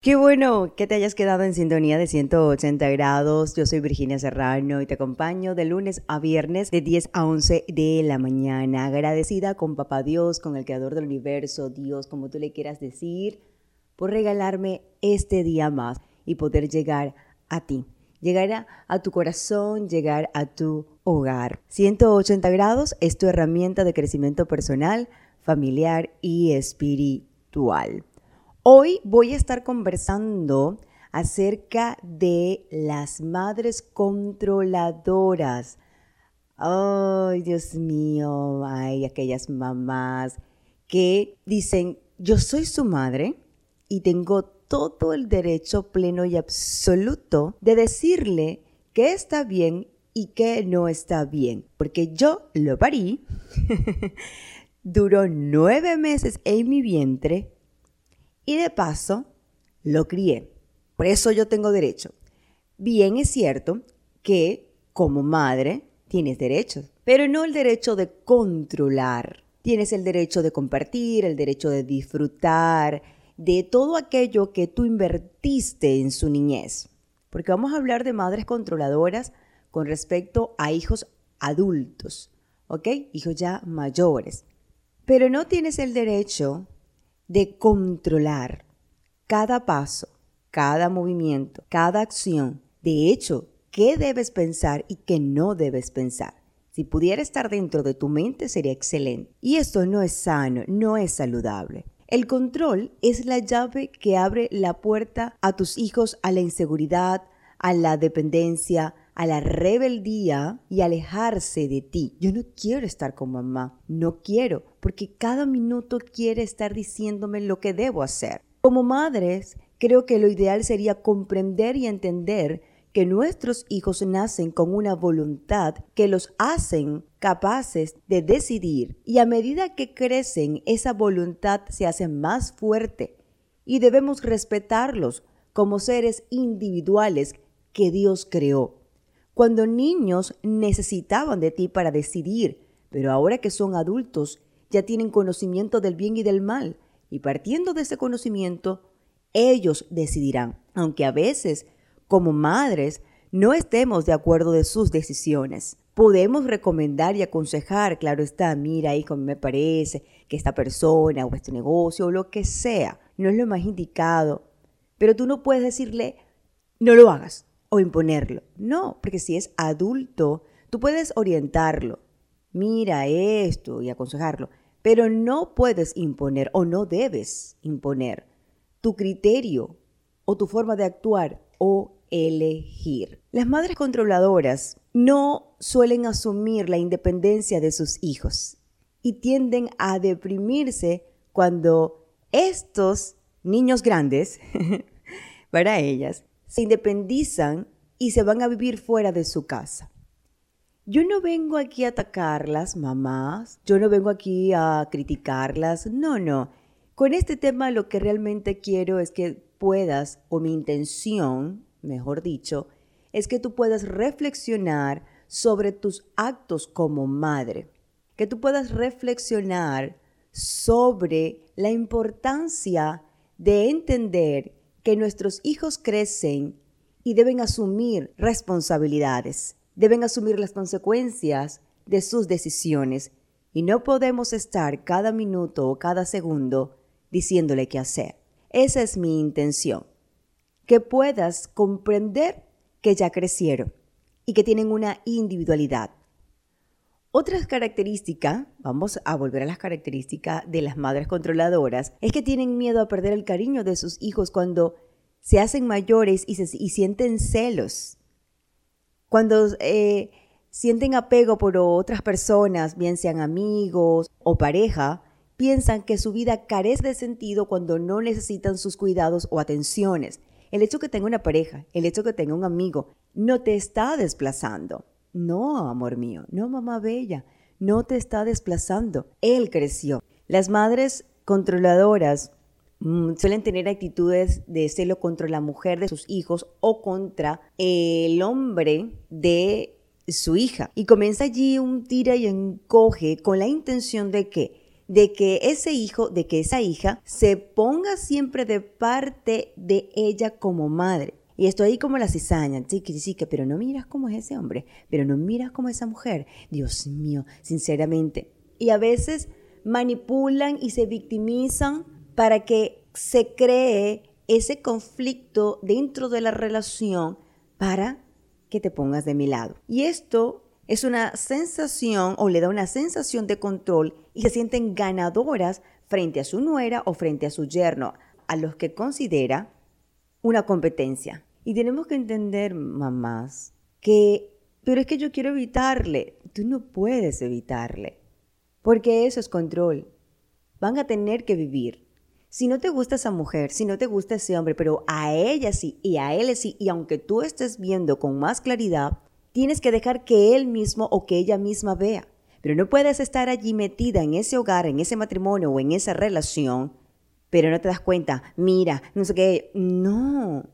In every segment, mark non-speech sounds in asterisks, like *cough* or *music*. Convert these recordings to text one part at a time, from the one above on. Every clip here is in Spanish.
Qué bueno que te hayas quedado en sintonía de 180 grados. Yo soy Virginia Serrano y te acompaño de lunes a viernes de 10 a 11 de la mañana. Agradecida con Papá Dios, con el Creador del Universo, Dios, como tú le quieras decir, por regalarme este día más y poder llegar a ti. Llegar a, a tu corazón, llegar a tu hogar. 180 grados es tu herramienta de crecimiento personal, familiar y espiritual. Hoy voy a estar conversando acerca de las madres controladoras. Ay, Dios mío, hay aquellas mamás que dicen, yo soy su madre y tengo todo el derecho pleno y absoluto de decirle que está bien y que no está bien, porque yo lo parí, *laughs* duró nueve meses en mi vientre y de paso lo crié. Por eso yo tengo derecho. Bien es cierto que como madre tienes derechos, pero no el derecho de controlar. Tienes el derecho de compartir, el derecho de disfrutar de todo aquello que tú invertiste en su niñez. Porque vamos a hablar de madres controladoras con respecto a hijos adultos, ¿ok? Hijos ya mayores. Pero no tienes el derecho de controlar cada paso, cada movimiento, cada acción. De hecho, qué debes pensar y qué no debes pensar. Si pudiera estar dentro de tu mente sería excelente. Y esto no es sano, no es saludable. El control es la llave que abre la puerta a tus hijos a la inseguridad, a la dependencia, a la rebeldía y alejarse de ti. Yo no quiero estar con mamá, no quiero, porque cada minuto quiere estar diciéndome lo que debo hacer. Como madres, creo que lo ideal sería comprender y entender que nuestros hijos nacen con una voluntad que los hacen capaces de decidir y a medida que crecen esa voluntad se hace más fuerte y debemos respetarlos como seres individuales que Dios creó cuando niños necesitaban de ti para decidir, pero ahora que son adultos ya tienen conocimiento del bien y del mal, y partiendo de ese conocimiento, ellos decidirán, aunque a veces, como madres, no estemos de acuerdo de sus decisiones. Podemos recomendar y aconsejar, claro está, mira, hijo, me parece que esta persona o este negocio o lo que sea no es lo más indicado, pero tú no puedes decirle, no lo hagas, o imponerlo. No, porque si es adulto, tú puedes orientarlo. Mira esto y aconsejarlo, pero no puedes imponer o no debes imponer tu criterio o tu forma de actuar o elegir. Las madres controladoras no suelen asumir la independencia de sus hijos y tienden a deprimirse cuando estos niños grandes, *laughs* para ellas, se independizan y se van a vivir fuera de su casa. Yo no vengo aquí a atacarlas, mamás, yo no vengo aquí a criticarlas, no, no. Con este tema lo que realmente quiero es que puedas, o mi intención, mejor dicho, es que tú puedas reflexionar sobre tus actos como madre, que tú puedas reflexionar sobre la importancia de entender que nuestros hijos crecen y deben asumir responsabilidades, deben asumir las consecuencias de sus decisiones y no podemos estar cada minuto o cada segundo diciéndole qué hacer. Esa es mi intención, que puedas comprender que ya crecieron y que tienen una individualidad. Otra característica, vamos a volver a las características de las madres controladoras, es que tienen miedo a perder el cariño de sus hijos cuando se hacen mayores y, se, sienten celos. Cuando eh, sienten apego por otras personas, bien sean amigos o pareja, piensan que su vida carece de sentido cuando no necesitan sus cuidados o atenciones. El hecho que tenga una pareja, el hecho que tenga un amigo, no te está desplazando. No, amor mío, no, mamá bella, no te está desplazando. Él creció. Las madres controladoras mm, suelen tener actitudes de celo contra la mujer de sus hijos o contra el hombre de su hija. Y comienza allí un tira y encoge con la intención de que de que ese hijo, de que esa hija se ponga siempre de parte de ella como madre. Y estoy ahí como la cizaña, chiqui, pero no miras cómo es ese hombre, pero no miras cómo es esa mujer. Dios mío, sinceramente. Y a veces manipulan y se victimizan para que se cree ese conflicto dentro de la relación para que te pongas de mi lado. Y esto es una sensación o le da una sensación de control y se sienten ganadoras frente a su nuera o frente a su yerno, a los que considera una competencia. Y tenemos que entender, mamás, que, pero es que yo quiero evitarle. Tú no puedes evitarle, porque eso es control. Van a tener que vivir. Si no te gusta esa mujer, si no te gusta ese hombre, pero a ella sí y a él sí, y aunque tú estés viendo con más claridad, tienes que dejar que él mismo o que ella misma vea. Pero no puedes estar allí metida en ese hogar, en ese matrimonio o en esa relación, pero no te das cuenta, mira, no sé qué, no.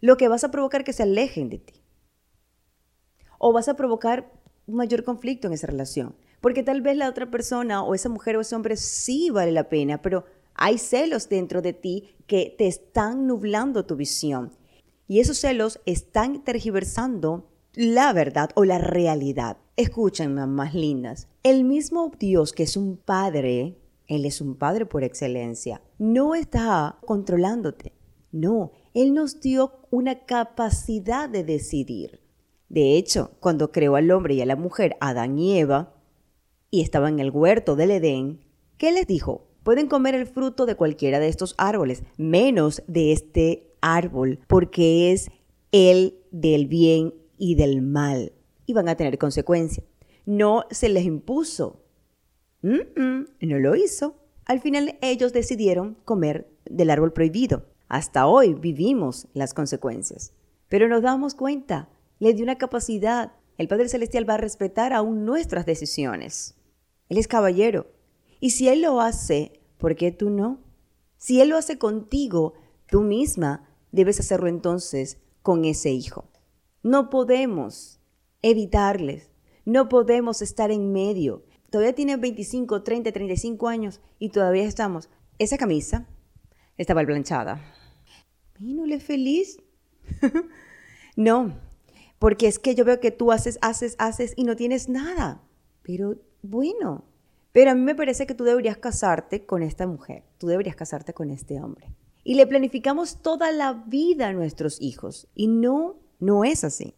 Lo que vas a provocar que se alejen de ti. O vas a provocar un mayor conflicto en esa relación. Porque tal vez la otra persona o esa mujer o ese hombre sí vale la pena, pero hay celos dentro de ti que te están nublando tu visión. Y esos celos están tergiversando la verdad o la realidad. Escúchenme, más lindas. El mismo Dios que es un padre, Él es un padre por excelencia, no está controlándote. No, Él nos dio una capacidad de decidir. De hecho, cuando creó al hombre y a la mujer, Adán y Eva, y estaban en el huerto del Edén, ¿qué les dijo? Pueden comer el fruto de cualquiera de estos árboles, menos de este árbol, porque es el del bien y del mal y van a tener consecuencias. No se les impuso. no lo hizo. Al final ellos decidieron comer del árbol prohibido. Hasta hoy vivimos las consecuencias. Pero nos damos cuenta, le dio una capacidad. El Padre Celestial va a respetar aún nuestras decisiones. Él es caballero. Y si Él lo hace, ¿por qué tú no? Si Él lo hace contigo, tú misma debes hacerlo entonces con ese hijo. No podemos evitarles, no podemos estar en medio. Todavía tienen 25, 30, 35 años y todavía estamos. Esa camisa estaba planchada. ¿Y no le feliz? *laughs* no, porque es que yo veo que tú haces, haces, haces y no tienes nada. Pero bueno, pero a mí me parece que tú deberías casarte con esta mujer, tú deberías casarte con este hombre. Y le planificamos toda la vida a nuestros hijos y no no es así.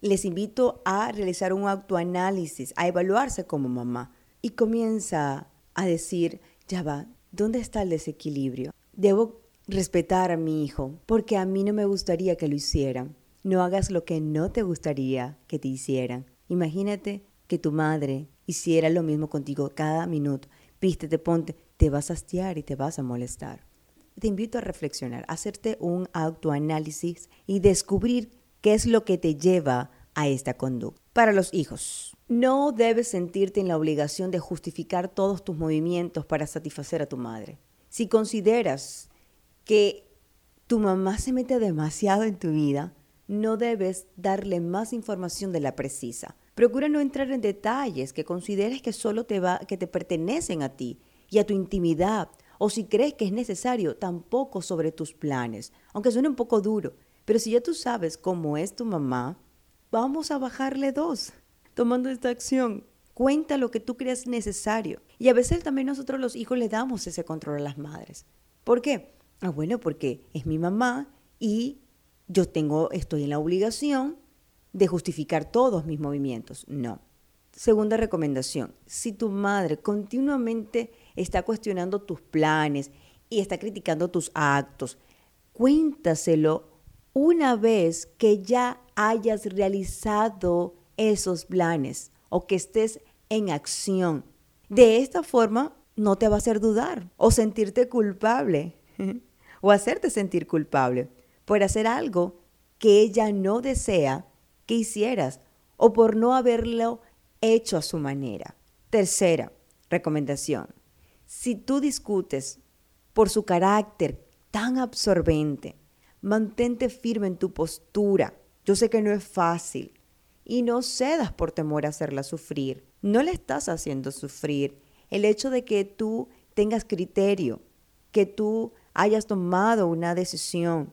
Les invito a realizar un autoanálisis, a evaluarse como mamá y comienza a decir, ya va, ¿dónde está el desequilibrio? Debo respetar a mi hijo porque a mí no me gustaría que lo hicieran. No hagas lo que no te gustaría que te hicieran. Imagínate que tu madre hiciera lo mismo contigo cada minuto. Vístete, ponte, te vas a hastiar y te vas a molestar. Te invito a reflexionar, a hacerte un autoanálisis y descubrir ¿Qué es lo que te lleva a esta conducta? Para los hijos, no debes sentirte en la obligación de justificar todos tus movimientos para satisfacer a tu madre. Si consideras que tu mamá se mete demasiado en tu vida, no debes darle más información de la precisa. Procura no entrar en detalles que consideres que solo te va, que te pertenecen a ti y a tu intimidad, o si crees que es necesario, tampoco sobre tus planes, aunque suene un poco duro. Pero si ya tú sabes cómo es tu mamá, vamos a bajarle dos, tomando esta acción. Cuenta lo que tú creas necesario. Y a veces también nosotros los hijos le damos ese control a las madres. ¿Por qué? Ah, bueno, porque es mi mamá y yo tengo, estoy en la obligación de justificar todos mis movimientos. No. Segunda recomendación, si tu madre continuamente está cuestionando tus planes y está criticando tus actos, cuéntaselo una vez que ya hayas realizado esos planes o que estés en acción. De esta forma no te va a hacer dudar o sentirte culpable *laughs* o hacerte sentir culpable por hacer algo que ella no desea que hicieras o por no haberlo hecho a su manera. Tercera recomendación, si tú discutes por su carácter tan absorbente, Mantente firme en tu postura. Yo sé que no es fácil. Y no cedas por temor a hacerla sufrir. No le estás haciendo sufrir. El hecho de que tú tengas criterio, que tú hayas tomado una decisión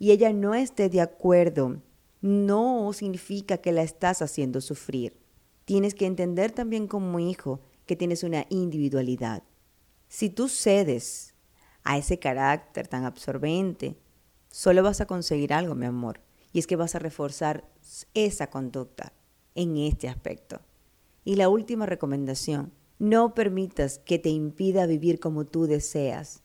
y ella no esté de acuerdo, no significa que la estás haciendo sufrir. Tienes que entender también como hijo que tienes una individualidad. Si tú cedes a ese carácter tan absorbente, solo vas a conseguir algo, mi amor, y es que vas a reforzar esa conducta en este aspecto. Y la última recomendación, no permitas que te impida vivir como tú deseas.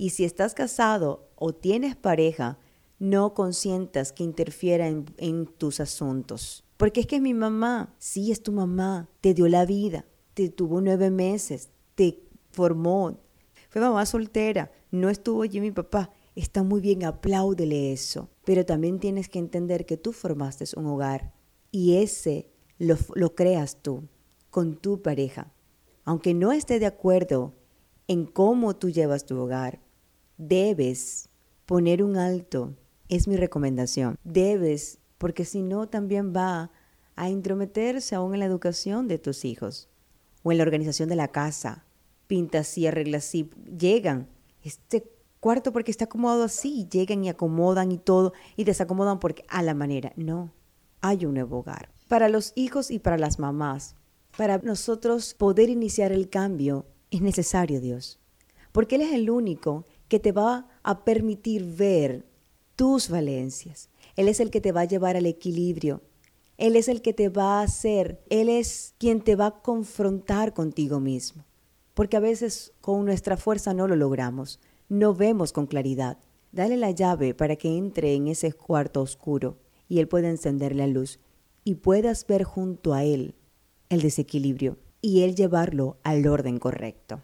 Y si estás casado o tienes pareja, no consientas que interfiera en, tus asuntos. Porque es que mi mamá, sí es tu mamá, te dio la vida, te tuvo nueve meses, te formó, fue mamá soltera, no estuvo allí mi papá. Está muy bien, apláudele eso. Pero también tienes que entender que tú formaste un hogar y ese lo, creas tú con tu pareja. Aunque no esté de acuerdo en cómo tú llevas tu hogar, debes poner un alto. Es mi recomendación. Debes, porque si no también va a intrometerse aún en la educación de tus hijos o en la organización de la casa. Pinta así, arregla así. Llegan. Este cuarto porque está acomodado así. Llegan y acomodan y todo y desacomodan porque a la manera. No, hay un nuevo hogar. Para los hijos y para las mamás, para nosotros poder iniciar el cambio, es necesario Dios. Porque Él es el único que te va a permitir ver tus valencias. Él es el que te va a llevar al equilibrio. Él es el que te va a hacer. Él es quien te va a confrontar contigo mismo. Porque a veces con nuestra fuerza no lo logramos. No vemos con claridad. Dale la llave para que entre en ese cuarto oscuro y Él pueda encender la luz y puedas ver junto a Él el desequilibrio y Él llevarlo al orden correcto.